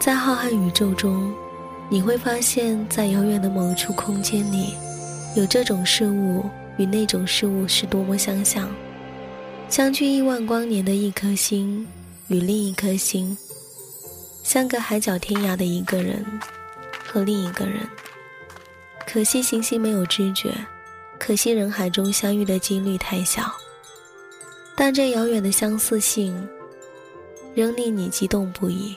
在浩瀚宇宙中，你会发现在遥远的某处空间里，有这种事物与那种事物是多么相像。相距亿万光年的一颗星，与另一颗星，相隔海角天涯的一个人和另一个人。可惜行星没有知觉，可惜人海中相遇的几率太小。但这遥远的相似性，仍令你激动不已。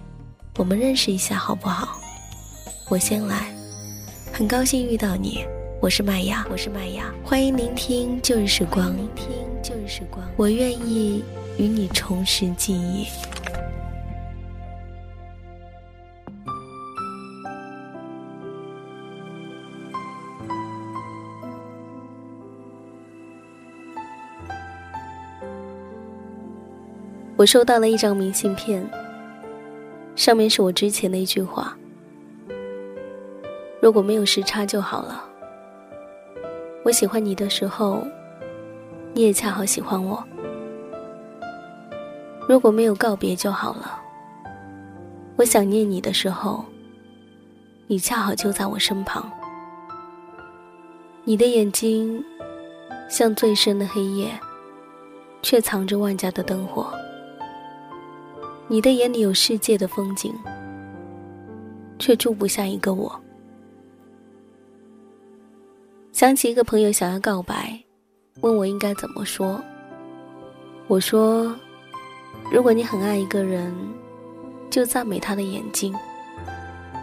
我们认识一下好不好？我先来，很高兴遇到你，我是麦芽，我是麦芽，欢迎聆听旧日时光，聆听旧日时光，我愿意与你重拾记忆。我收到了一张明信片。上面是我之前的一句话：“如果没有时差就好了。”我喜欢你的时候，你也恰好喜欢我。如果没有告别就好了。我想念你的时候，你恰好就在我身旁。你的眼睛像最深的黑夜，却藏着万家的灯火。你的眼里有世界的风景，却住不下一个我。想起一个朋友想要告白，问我应该怎么说。我说：如果你很爱一个人，就赞美他的眼睛。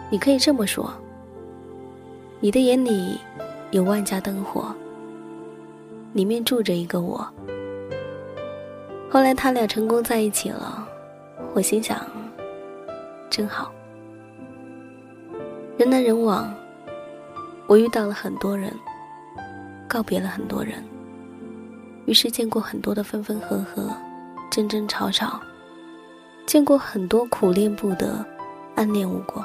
你可以这么说：你的眼里有万家灯火，里面住着一个我。后来他俩成功在一起了。我心想，真好。人来人往，我遇到了很多人，告别了很多人，于是见过很多的分分合合，争争吵吵，见过很多苦恋不得，暗恋无果，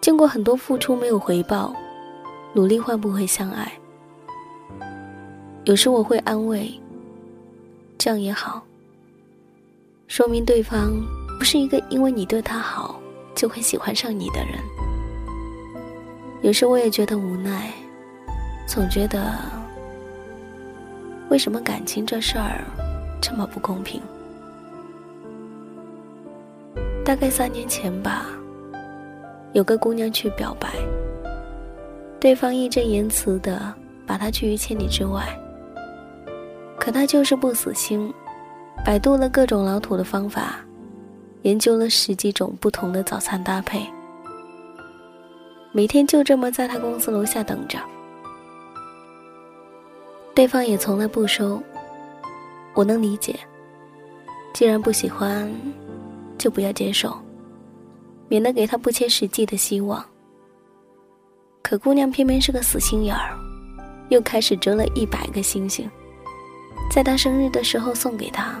见过很多付出没有回报，努力换不回相爱。有时我会安慰，这样也好。说明对方不是一个因为你对他好就会喜欢上你的人。有时我也觉得无奈，总觉得为什么感情这事儿这么不公平？大概三年前吧，有个姑娘去表白，对方义正言辞的把她拒于千里之外，可她就是不死心。百度了各种老土的方法，研究了十几种不同的早餐搭配，每天就这么在他公司楼下等着。对方也从来不收，我能理解。既然不喜欢，就不要接受，免得给他不切实际的希望。可姑娘偏偏是个死心眼儿，又开始折了一百个星星，在他生日的时候送给他。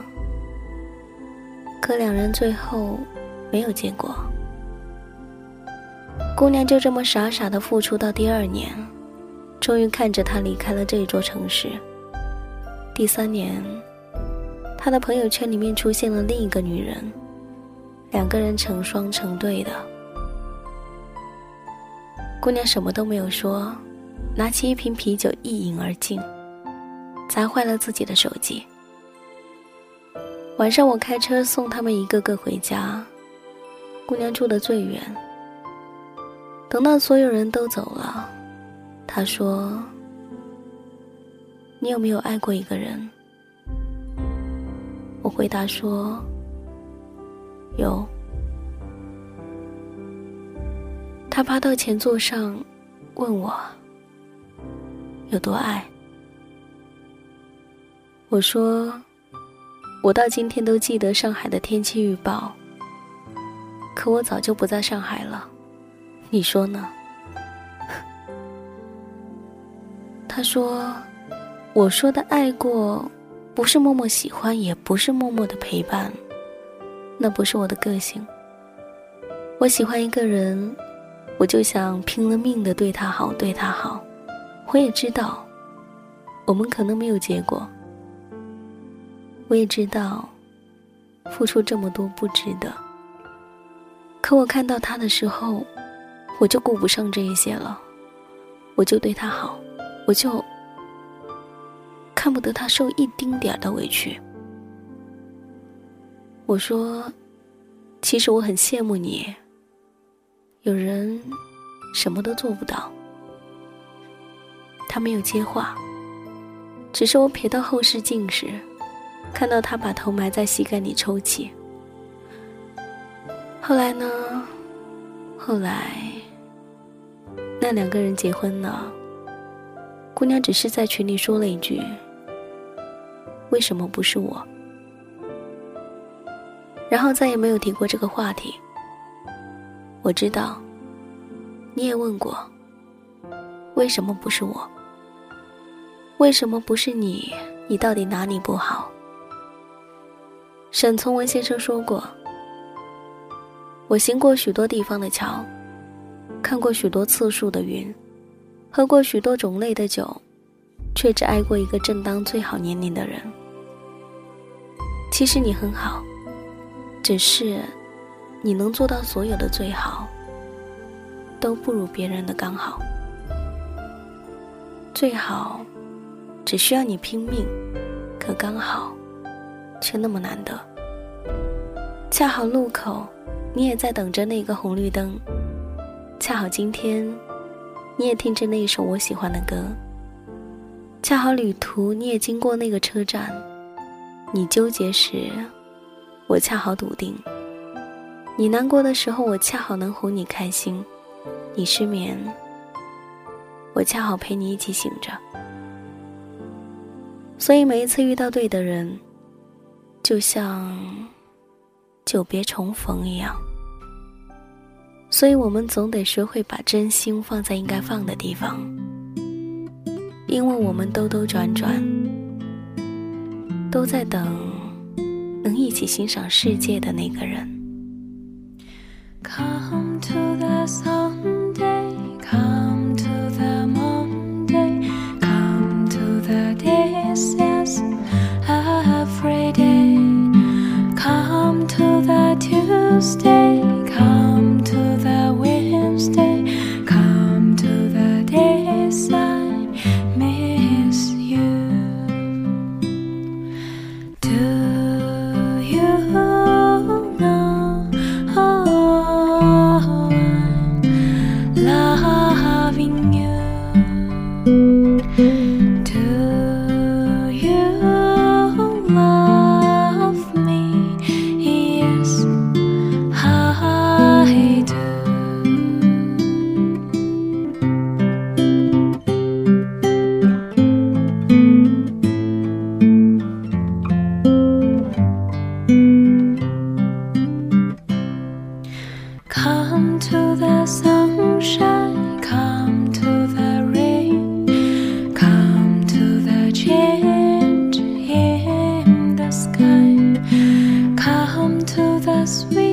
可两人最后没有结果，姑娘就这么傻傻的付出到第二年，终于看着他离开了这座城市。第三年，他的朋友圈里面出现了另一个女人，两个人成双成对的。姑娘什么都没有说，拿起一瓶啤酒一饮而尽，砸坏了自己的手机。晚上我开车送他们一个个回家，姑娘住的最远。等到所有人都走了，她说：“你有没有爱过一个人？”我回答说：“有。”她爬到前座上，问我：“有多爱？”我说。我到今天都记得上海的天气预报，可我早就不在上海了，你说呢？他说：“我说的爱过，不是默默喜欢，也不是默默的陪伴，那不是我的个性。我喜欢一个人，我就想拼了命的对他好，对他好。我也知道，我们可能没有结果。我也知道，付出这么多不值得。可我看到他的时候，我就顾不上这一些了，我就对他好。”我就看不得他受一丁点儿的委屈。我说：“其实我很羡慕你。有人什么都做不到。”他没有接话，只是我瞥到后视镜时，看到他把头埋在膝盖里抽泣。后来呢？后来那两个人结婚了。姑娘只是在群里说了一句：“为什么不是我？”然后再也没有提过这个话题。我知道，你也问过：“为什么不是我？为什么不是你？你到底哪里不好？”沈从文先生说过：“我行过许多地方的桥，看过许多次数的云。”喝过许多种类的酒，却只爱过一个正当最好年龄的人。其实你很好，只是你能做到所有的最好，都不如别人的刚好。最好只需要你拼命，可刚好却那么难得。恰好路口，你也在等着那个红绿灯。恰好今天。你也听着那一首我喜欢的歌，恰好旅途你也经过那个车站，你纠结时，我恰好笃定；你难过的时候，我恰好能哄你开心；你失眠，我恰好陪你一起醒着。所以每一次遇到对的人，就像久别重逢一样。所以我们总得学会把真心放在应该放的地方，因为我们兜兜转转，都在等能一起欣赏世界的那个人。Sweet.